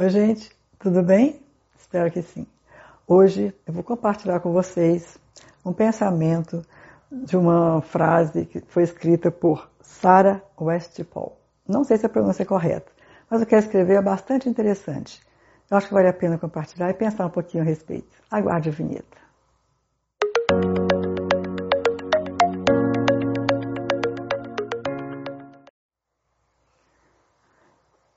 Oi, gente, tudo bem? Espero que sim. Hoje eu vou compartilhar com vocês um pensamento de uma frase que foi escrita por Sarah Westphal. Não sei se a pronúncia é correta, mas o que ela escreveu é bastante interessante. Eu acho que vale a pena compartilhar e pensar um pouquinho a respeito. Aguarde a vinheta.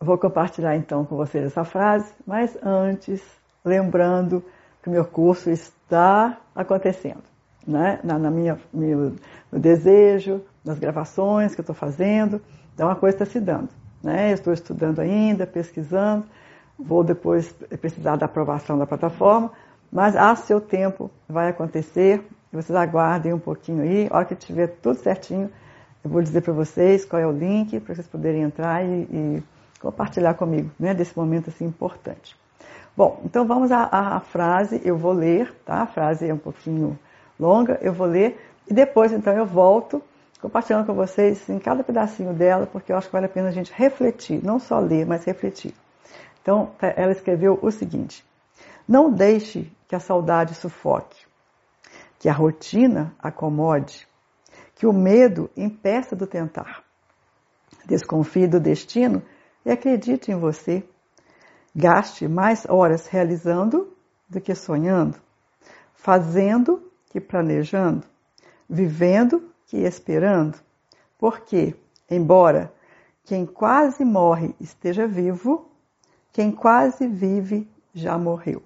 Vou compartilhar então com vocês essa frase, mas antes, lembrando que o meu curso está acontecendo, né? na, na minha, meu, no desejo, nas gravações que eu estou fazendo, então a coisa está se dando. Né? Estou estudando ainda, pesquisando, vou depois precisar da aprovação da plataforma, mas a seu tempo vai acontecer, vocês aguardem um pouquinho aí, a hora que tiver tudo certinho, eu vou dizer para vocês qual é o link para vocês poderem entrar e, e compartilhar comigo, né, desse momento assim importante. Bom, então vamos à, à, frase, eu vou ler, tá? A frase é um pouquinho longa, eu vou ler e depois então eu volto compartilhando com vocês em cada pedacinho dela, porque eu acho que vale a pena a gente refletir, não só ler, mas refletir. Então, tá, ela escreveu o seguinte: Não deixe que a saudade sufoque, que a rotina acomode, que o medo impeça do tentar. Desconfie do destino e acredite em você. Gaste mais horas realizando do que sonhando, fazendo que planejando, vivendo que esperando. Porque, embora quem quase morre esteja vivo, quem quase vive já morreu.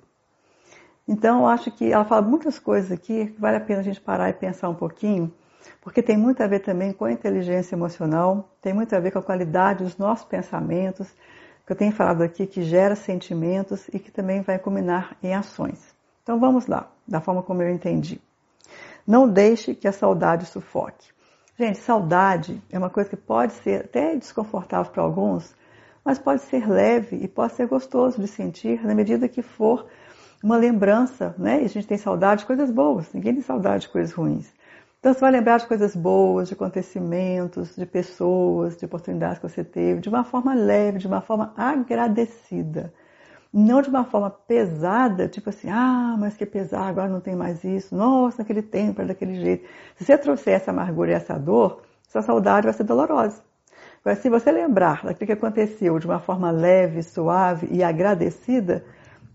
Então, eu acho que ela fala muitas coisas aqui que vale a pena a gente parar e pensar um pouquinho porque tem muito a ver também com a inteligência emocional, tem muito a ver com a qualidade dos nossos pensamentos, que eu tenho falado aqui, que gera sentimentos e que também vai culminar em ações. Então vamos lá, da forma como eu entendi. Não deixe que a saudade sufoque. Gente, saudade é uma coisa que pode ser até desconfortável para alguns, mas pode ser leve e pode ser gostoso de sentir na medida que for uma lembrança, né? E a gente tem saudade de coisas boas, ninguém tem saudade de coisas ruins. Então você vai lembrar de coisas boas, de acontecimentos, de pessoas, de oportunidades que você teve, de uma forma leve, de uma forma agradecida. Não de uma forma pesada, tipo assim, ah, mas que pesar, agora não tem mais isso. Nossa, naquele tempo era daquele jeito. Se você trouxer essa amargura e essa dor, essa saudade vai ser dolorosa. Mas se você lembrar daquilo que aconteceu de uma forma leve, suave e agradecida,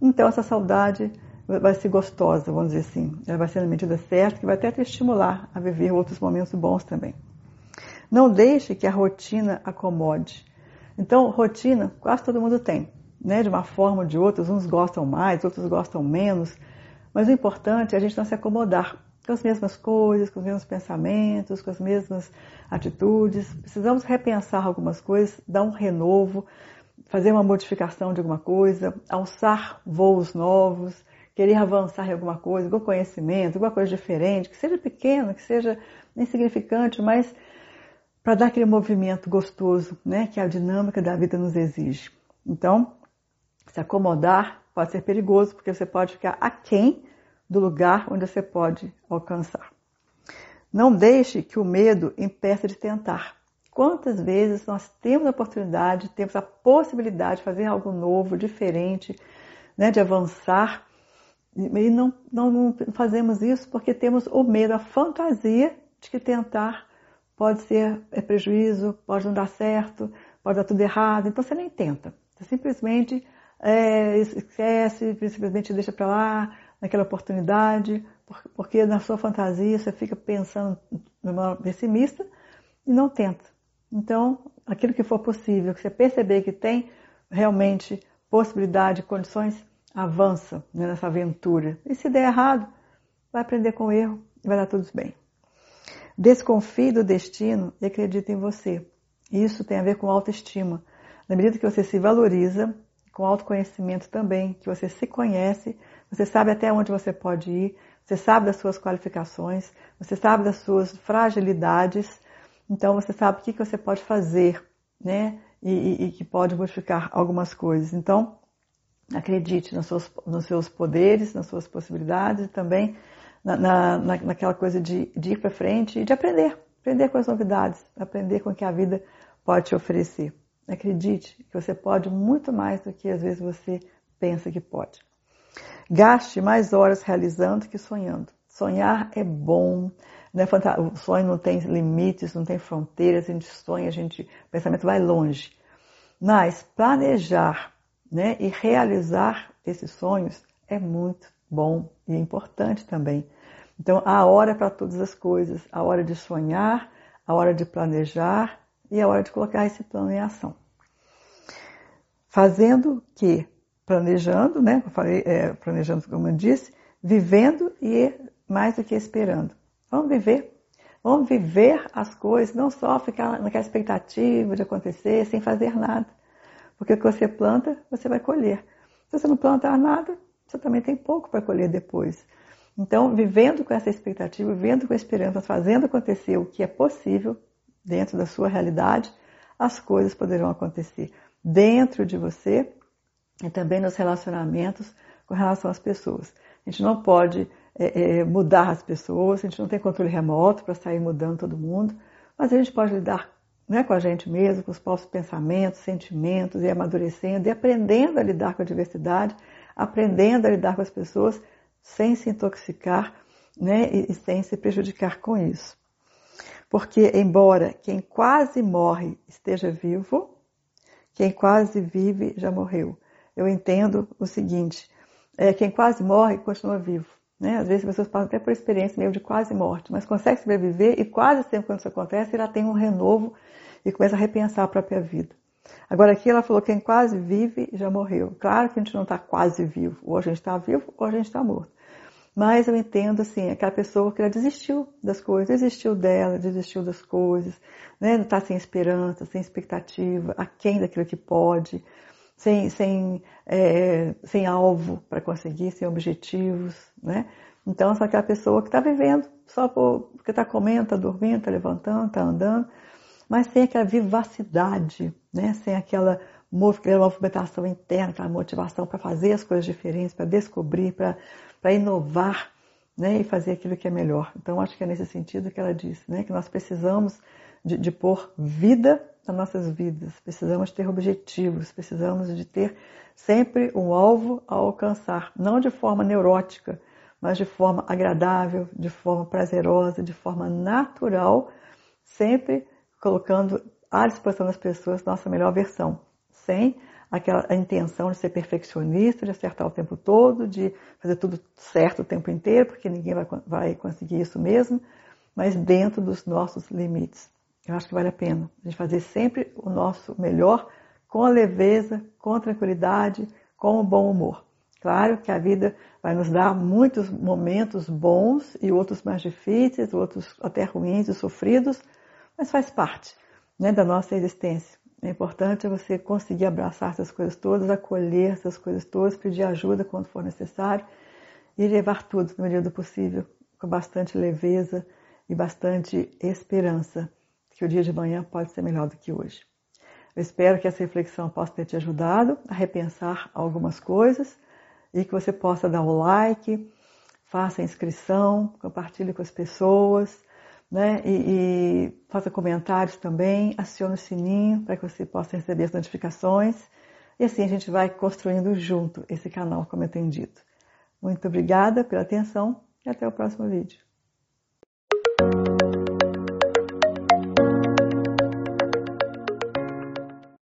então essa saudade vai ser gostosa, vamos dizer assim. Ela vai ser na medida certa, que vai até te estimular a viver outros momentos bons também. Não deixe que a rotina acomode. Então, rotina, quase todo mundo tem, né? De uma forma ou de outra, uns gostam mais, outros gostam menos. Mas o importante é a gente não se acomodar com as mesmas coisas, com os mesmos pensamentos, com as mesmas atitudes. Precisamos repensar algumas coisas, dar um renovo, fazer uma modificação de alguma coisa, alçar voos novos, querer avançar em alguma coisa, algum conhecimento, alguma coisa diferente, que seja pequeno, que seja insignificante, mas para dar aquele movimento gostoso, né, que a dinâmica da vida nos exige. Então, se acomodar pode ser perigoso, porque você pode ficar aquém do lugar onde você pode alcançar. Não deixe que o medo impeça de tentar. Quantas vezes nós temos a oportunidade, temos a possibilidade de fazer algo novo, diferente, né, de avançar, e não, não, fazemos isso porque temos o medo, a fantasia de que tentar pode ser é prejuízo, pode não dar certo, pode dar tudo errado. Então você nem tenta. Você simplesmente é, esquece, simplesmente deixa para lá naquela oportunidade, porque na sua fantasia você fica pensando numa pessimista e não tenta. Então, aquilo que for possível, que você perceber que tem realmente possibilidade, condições, avança né, nessa aventura. E se der errado, vai aprender com o erro e vai dar tudo bem. Desconfie do destino e acredite em você. Isso tem a ver com autoestima. Na medida que você se valoriza, com autoconhecimento também, que você se conhece, você sabe até onde você pode ir, você sabe das suas qualificações, você sabe das suas fragilidades, então você sabe o que você pode fazer, né? E, e, e que pode modificar algumas coisas. Então, acredite nos seus, nos seus poderes, nas suas possibilidades e também na, na, naquela coisa de, de ir para frente e de aprender, aprender com as novidades, aprender com o que a vida pode te oferecer. Acredite que você pode muito mais do que às vezes você pensa que pode. Gaste mais horas realizando que sonhando. Sonhar é bom, né? o sonho não tem limites, não tem fronteiras, a gente sonha, a gente, o pensamento vai longe. Mas planejar né, e realizar esses sonhos é muito bom e importante também. Então, há hora para todas as coisas, a hora de sonhar, a hora de planejar e a hora de colocar esse plano em ação. Fazendo que, planejando, né, eu falei, é, planejando como eu disse, vivendo e mais do que esperando. Vamos viver. Vamos viver as coisas, não só ficar naquela expectativa de acontecer sem fazer nada. Porque o que você planta, você vai colher. Se você não plantar nada, você também tem pouco para colher depois. Então, vivendo com essa expectativa, vivendo com a esperança, fazendo acontecer o que é possível dentro da sua realidade, as coisas poderão acontecer dentro de você e também nos relacionamentos com relação às pessoas. A gente não pode é, é, mudar as pessoas, a gente não tem controle remoto para sair mudando todo mundo, mas a gente pode lidar né, com a gente mesmo, com os próprios pensamentos, sentimentos, e amadurecendo e aprendendo a lidar com a diversidade, aprendendo a lidar com as pessoas sem se intoxicar né, e, e sem se prejudicar com isso. Porque, embora quem quase morre esteja vivo, quem quase vive já morreu. Eu entendo o seguinte: é, quem quase morre continua vivo. Né? Às vezes as pessoas passam até por experiência meio de quase morte, mas consegue sobreviver e quase sempre quando isso acontece, ela tem um renovo e começa a repensar a própria vida. Agora aqui ela falou quem quase vive já morreu. Claro que a gente não está quase vivo, ou a gente está vivo ou a gente está morto. Mas eu entendo assim, aquela pessoa que ela desistiu das coisas, desistiu dela, desistiu das coisas, né? Não está sem esperança, sem expectativa, aquém daquilo que pode, sem, sem, é, sem alvo para conseguir, sem objetivos, né? Então, só aquela pessoa que está vivendo só por, porque está comendo, está dormindo, está levantando, está andando, mas sem aquela vivacidade, né? sem aquela movimentação interna, aquela motivação para fazer as coisas diferentes, para descobrir, para inovar né? e fazer aquilo que é melhor. Então, acho que é nesse sentido que ela disse, né? que nós precisamos de, de pôr vida nossas vidas, precisamos ter objetivos, precisamos de ter sempre um alvo a alcançar, não de forma neurótica, mas de forma agradável, de forma prazerosa, de forma natural, sempre colocando à disposição das pessoas nossa melhor versão, sem aquela intenção de ser perfeccionista, de acertar o tempo todo, de fazer tudo certo o tempo inteiro, porque ninguém vai, vai conseguir isso mesmo, mas dentro dos nossos limites. Eu acho que vale a pena a gente fazer sempre o nosso melhor com leveza, com tranquilidade, com o bom humor. Claro que a vida vai nos dar muitos momentos bons e outros mais difíceis, outros até ruins e sofridos, mas faz parte né, da nossa existência. É importante você conseguir abraçar essas coisas todas, acolher essas coisas todas, pedir ajuda quando for necessário e levar tudo, no medida do possível, com bastante leveza e bastante esperança que o dia de manhã pode ser melhor do que hoje. Eu espero que essa reflexão possa ter te ajudado a repensar algumas coisas e que você possa dar o like, faça a inscrição, compartilhe com as pessoas, né? E, e faça comentários também, acione o sininho para que você possa receber as notificações. E assim a gente vai construindo junto esse canal, como eu tenho dito. Muito obrigada pela atenção e até o próximo vídeo.